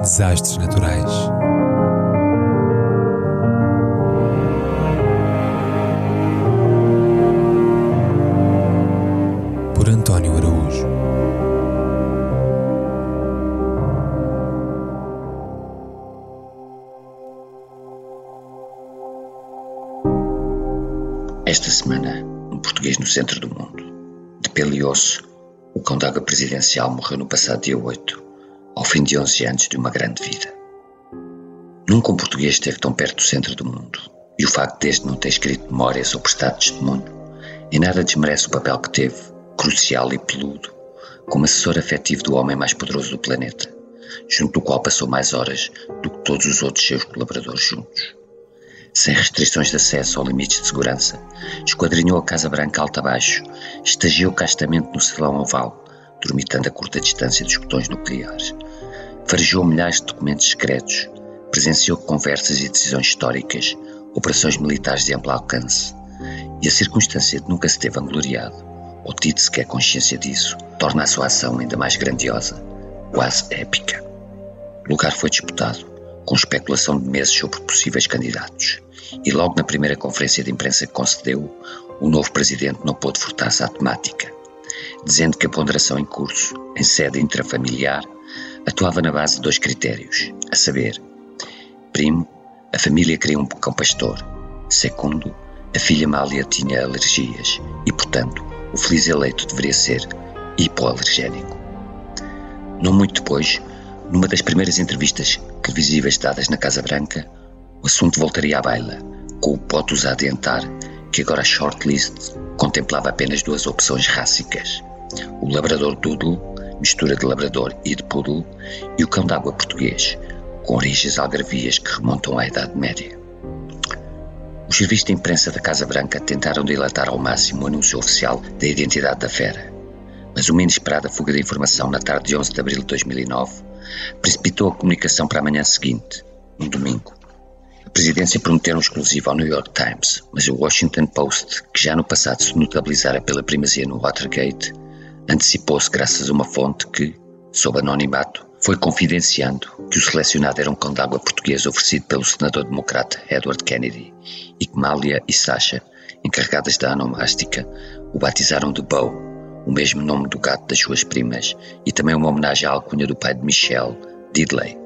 Desastres naturais. Por António Araújo. Esta semana, um português no centro do mundo. De pele e osso, o cão d'água presidencial morreu no passado dia 8, ao fim de 11 anos de uma grande vida. Nunca um português esteve tão perto do centro do mundo, e o facto deste não ter escrito memórias ou prestado testemunho em nada desmerece o papel que teve, crucial e peludo, como assessor afetivo do homem mais poderoso do planeta, junto do qual passou mais horas do que todos os outros seus colaboradores juntos sem restrições de acesso ou limites de segurança, esquadrinhou a Casa Branca alta abaixo, estagiou castamente no salão oval, dormitando a curta distância dos botões nucleares, farejou milhares de documentos secretos, presenciou conversas e decisões históricas, operações militares de amplo alcance, e a circunstância de nunca se ter vangloriado, ou tido sequer consciência disso, torna a sua ação ainda mais grandiosa, quase épica. O lugar foi disputado, com especulação de meses sobre possíveis candidatos. E logo na primeira conferência de imprensa que concedeu, o novo presidente não pôde furtar-se à temática, dizendo que a ponderação em curso, em sede intrafamiliar, atuava na base de dois critérios, a saber, primo, a família queria um cão pastor, segundo, a filha Mália tinha alergias e, portanto, o feliz eleito deveria ser hipoalergénico. Não muito depois, numa das primeiras entrevistas televisivas dadas na Casa Branca, o assunto voltaria à baila, com o pote a adiantar que agora a shortlist contemplava apenas duas opções rássicas: o labrador doodle, mistura de labrador e de poodle, e o cão d'água português, com origens algarvias que remontam à Idade Média. Os serviços de imprensa da Casa Branca tentaram dilatar ao máximo o anúncio oficial da identidade da fera, mas uma inesperada fuga de informação na tarde de 11 de abril de 2009 precipitou a comunicação para a manhã seguinte, um domingo. A presidência prometeu um exclusivo ao New York Times, mas o Washington Post, que já no passado se notabilizara pela primazia no Watergate, antecipou-se graças a uma fonte que, sob anonimato, foi confidenciando que o selecionado era um cão d'água português oferecido pelo senador democrata Edward Kennedy e que Mália e Sasha, encarregadas da anomástica, o batizaram de Bo, o mesmo nome do gato das suas primas, e também uma homenagem à alcunha do pai de Michelle, Diddley,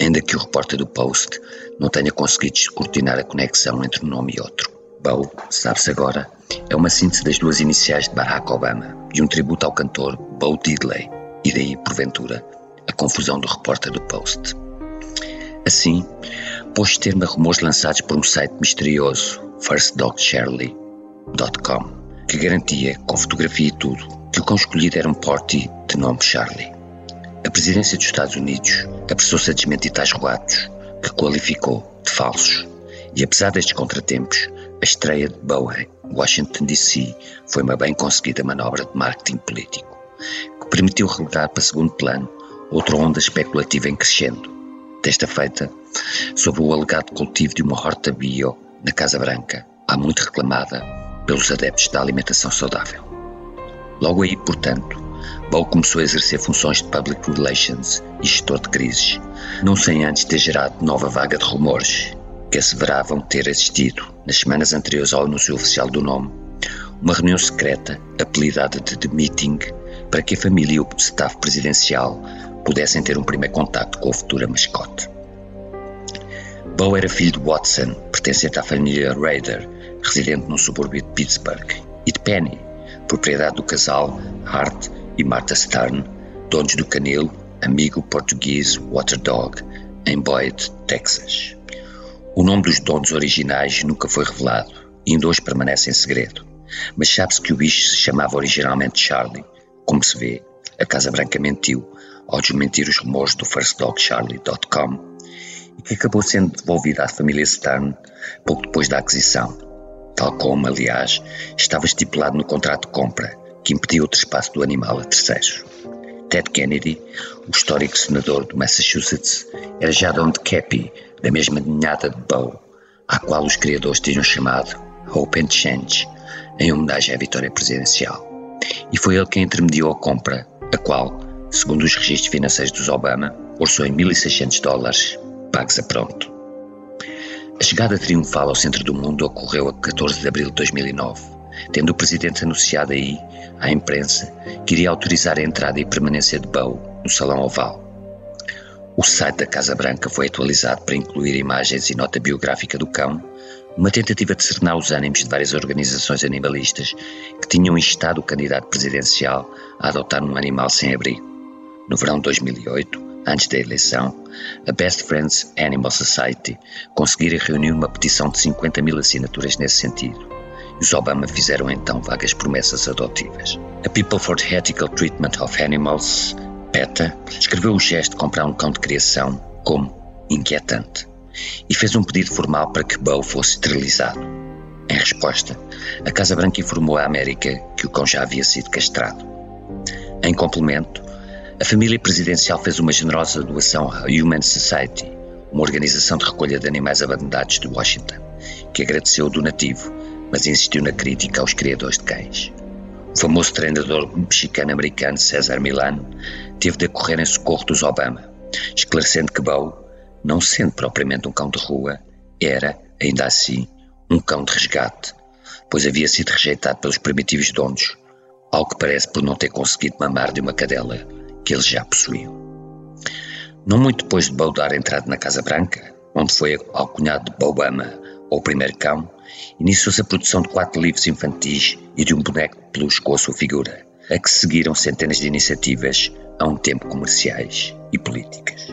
ainda que o repórter do Post não tenha conseguido descortinar a conexão entre um nome e outro. Bo, sabe-se agora, é uma síntese das duas iniciais de Barack Obama e um tributo ao cantor Bo Diddley, e daí, porventura, a confusão do repórter do Post. Assim, pôs termo a rumores lançados por um site misterioso, firstdogcharlie.com, que garantia, com fotografia e tudo, que o cão escolhido era um porte de nome Charlie. A presidência dos Estados Unidos apressou-se a desmentir tais relatos, que qualificou de falsos. E apesar destes contratempos, a estreia de Bowie, Washington DC, foi uma bem conseguida manobra de marketing político, que permitiu relegar para segundo plano outra onda especulativa em crescendo. Desta feita, sobre o alegado cultivo de uma horta bio na Casa Branca, há muito reclamada pelos adeptos da alimentação saudável. Logo aí, portanto, Bow começou a exercer funções de public relations e gestor de crises, não sem antes ter gerado nova vaga de rumores que asseveravam ter existido, nas semanas anteriores ao anúncio oficial do nome, uma reunião secreta apelidada de The Meeting para que a família e o staff presidencial pudessem ter um primeiro contacto com a futura mascote. Bow era filho de Watson, pertencente à família Raider, residente num subúrbio de Pittsburgh, e de Penny, propriedade do casal Hart e Martha Stern, donos do canil Amigo Português Water Dog, em Boyd, Texas. O nome dos donos originais nunca foi revelado e ainda hoje permanece em segredo, mas sabe-se que o bicho se chamava originalmente Charlie. Como se vê, a Casa Branca mentiu ao desmentir os rumores do firstdogcharlie.com e que acabou sendo devolvido à família Stern pouco depois da aquisição, tal como, aliás, estava estipulado no contrato de compra, que impediu o trespasso do animal a terceiros. Ted Kennedy, o histórico senador do Massachusetts, era já dono de Cappy, da mesma ninhada de Bow, à qual os criadores tinham chamado Hope and Change, em homenagem à vitória presidencial. E foi ele quem intermediou a compra, a qual, segundo os registros financeiros dos Obama, orçou em 1.600 dólares, pagos a pronto. A chegada triunfal ao centro do mundo ocorreu a 14 de abril de 2009, tendo o presidente anunciado aí, à imprensa, que iria autorizar a entrada e permanência de Bow no Salão Oval. O site da Casa Branca foi atualizado para incluir imagens e nota biográfica do cão, uma tentativa de serenar os ânimos de várias organizações animalistas que tinham instado o candidato presidencial a adotar um animal sem abrigo. No verão de 2008, antes da eleição, a Best Friends Animal Society conseguira reunir uma petição de 50 mil assinaturas nesse sentido. Os Obama fizeram então vagas promessas adotivas. A People for the Ethical Treatment of Animals, PETA, escreveu o gesto de comprar um cão de criação como inquietante e fez um pedido formal para que Bo fosse esterilizado. Em resposta, a Casa Branca informou à América que o cão já havia sido castrado. Em complemento, a família presidencial fez uma generosa doação à Human Society, uma organização de recolha de animais abandonados de Washington, que agradeceu o donativo, mas insistiu na crítica aos criadores de cães. O famoso treinador mexicano-americano César Milano teve de acorrer em socorro dos Obama, esclarecendo que Bo, não sendo propriamente um cão de rua, era, ainda assim, um cão de resgate, pois havia sido rejeitado pelos primitivos donos, ao que parece por não ter conseguido mamar de uma cadela que eles já possuíam. Não muito depois de Bo dar entrada na Casa Branca, onde foi alcunhado de Obama, ou primeiro cão, iniciou-se a produção de quatro livros infantis e de um boneco de peluche com a sua figura, a que seguiram centenas de iniciativas, a um tempo comerciais e políticas.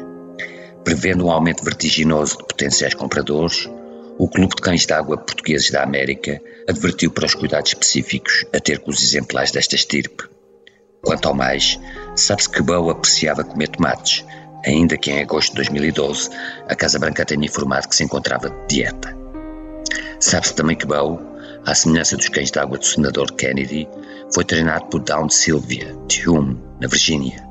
Prevendo um aumento vertiginoso de potenciais compradores, o Clube de Cães d'Água Portugueses da América advertiu para os cuidados específicos a ter com os exemplares desta estirpe. Quanto ao mais, Sabe-se que Bow apreciava comer tomates, ainda que em agosto de 2012 a Casa Branca tenha informado que se encontrava de dieta. Sabe-se também que Bow, à semelhança dos cães de água do senador Kennedy, foi treinado por Dawn Sylvia, de Hume, na Virgínia,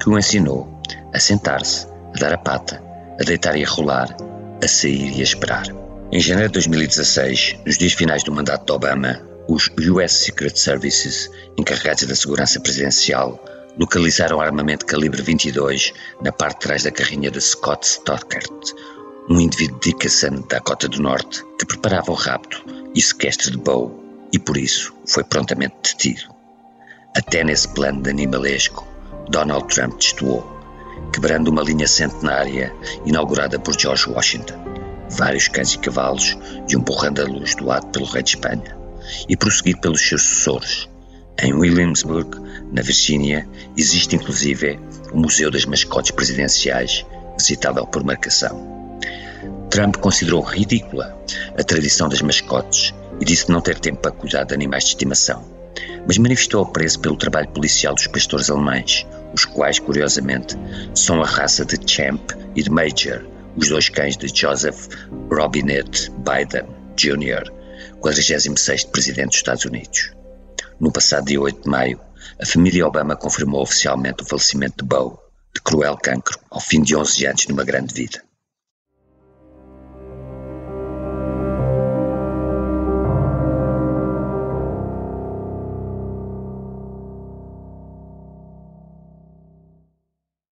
que o ensinou a sentar-se, a dar a pata, a deitar e a rolar, a sair e a esperar. Em janeiro de 2016, nos dias finais do mandato de Obama, os US Secret Services, encarregados da segurança presidencial, localizaram armamento calibre 22 na parte de trás da carrinha de Scott Stockert, um indivíduo de Dickinson, Dakota do Norte, que preparava o rapto e sequestro de Bow e por isso foi prontamente detido. Até nesse plano de animalesco, Donald Trump destoou, quebrando uma linha centenária inaugurada por George Washington, vários cães e cavalos e um borrão da luz doado pelo rei de Espanha, e prosseguido pelos seus sucessores, em Williamsburg, na Virgínia, existe inclusive o Museu das Mascotes Presidenciais, visitável por marcação. Trump considerou ridícula a tradição das mascotes e disse não ter tempo para cuidar de animais de estimação, mas manifestou apreço pelo trabalho policial dos pastores alemães, os quais, curiosamente, são a raça de Champ e de Major, os dois cães de Joseph Robinette Biden Jr., 46º Presidente dos Estados Unidos. No passado dia 8 de maio, a família Obama confirmou oficialmente o falecimento de Bo, de cruel cancro, ao fim de 11 anos numa grande vida.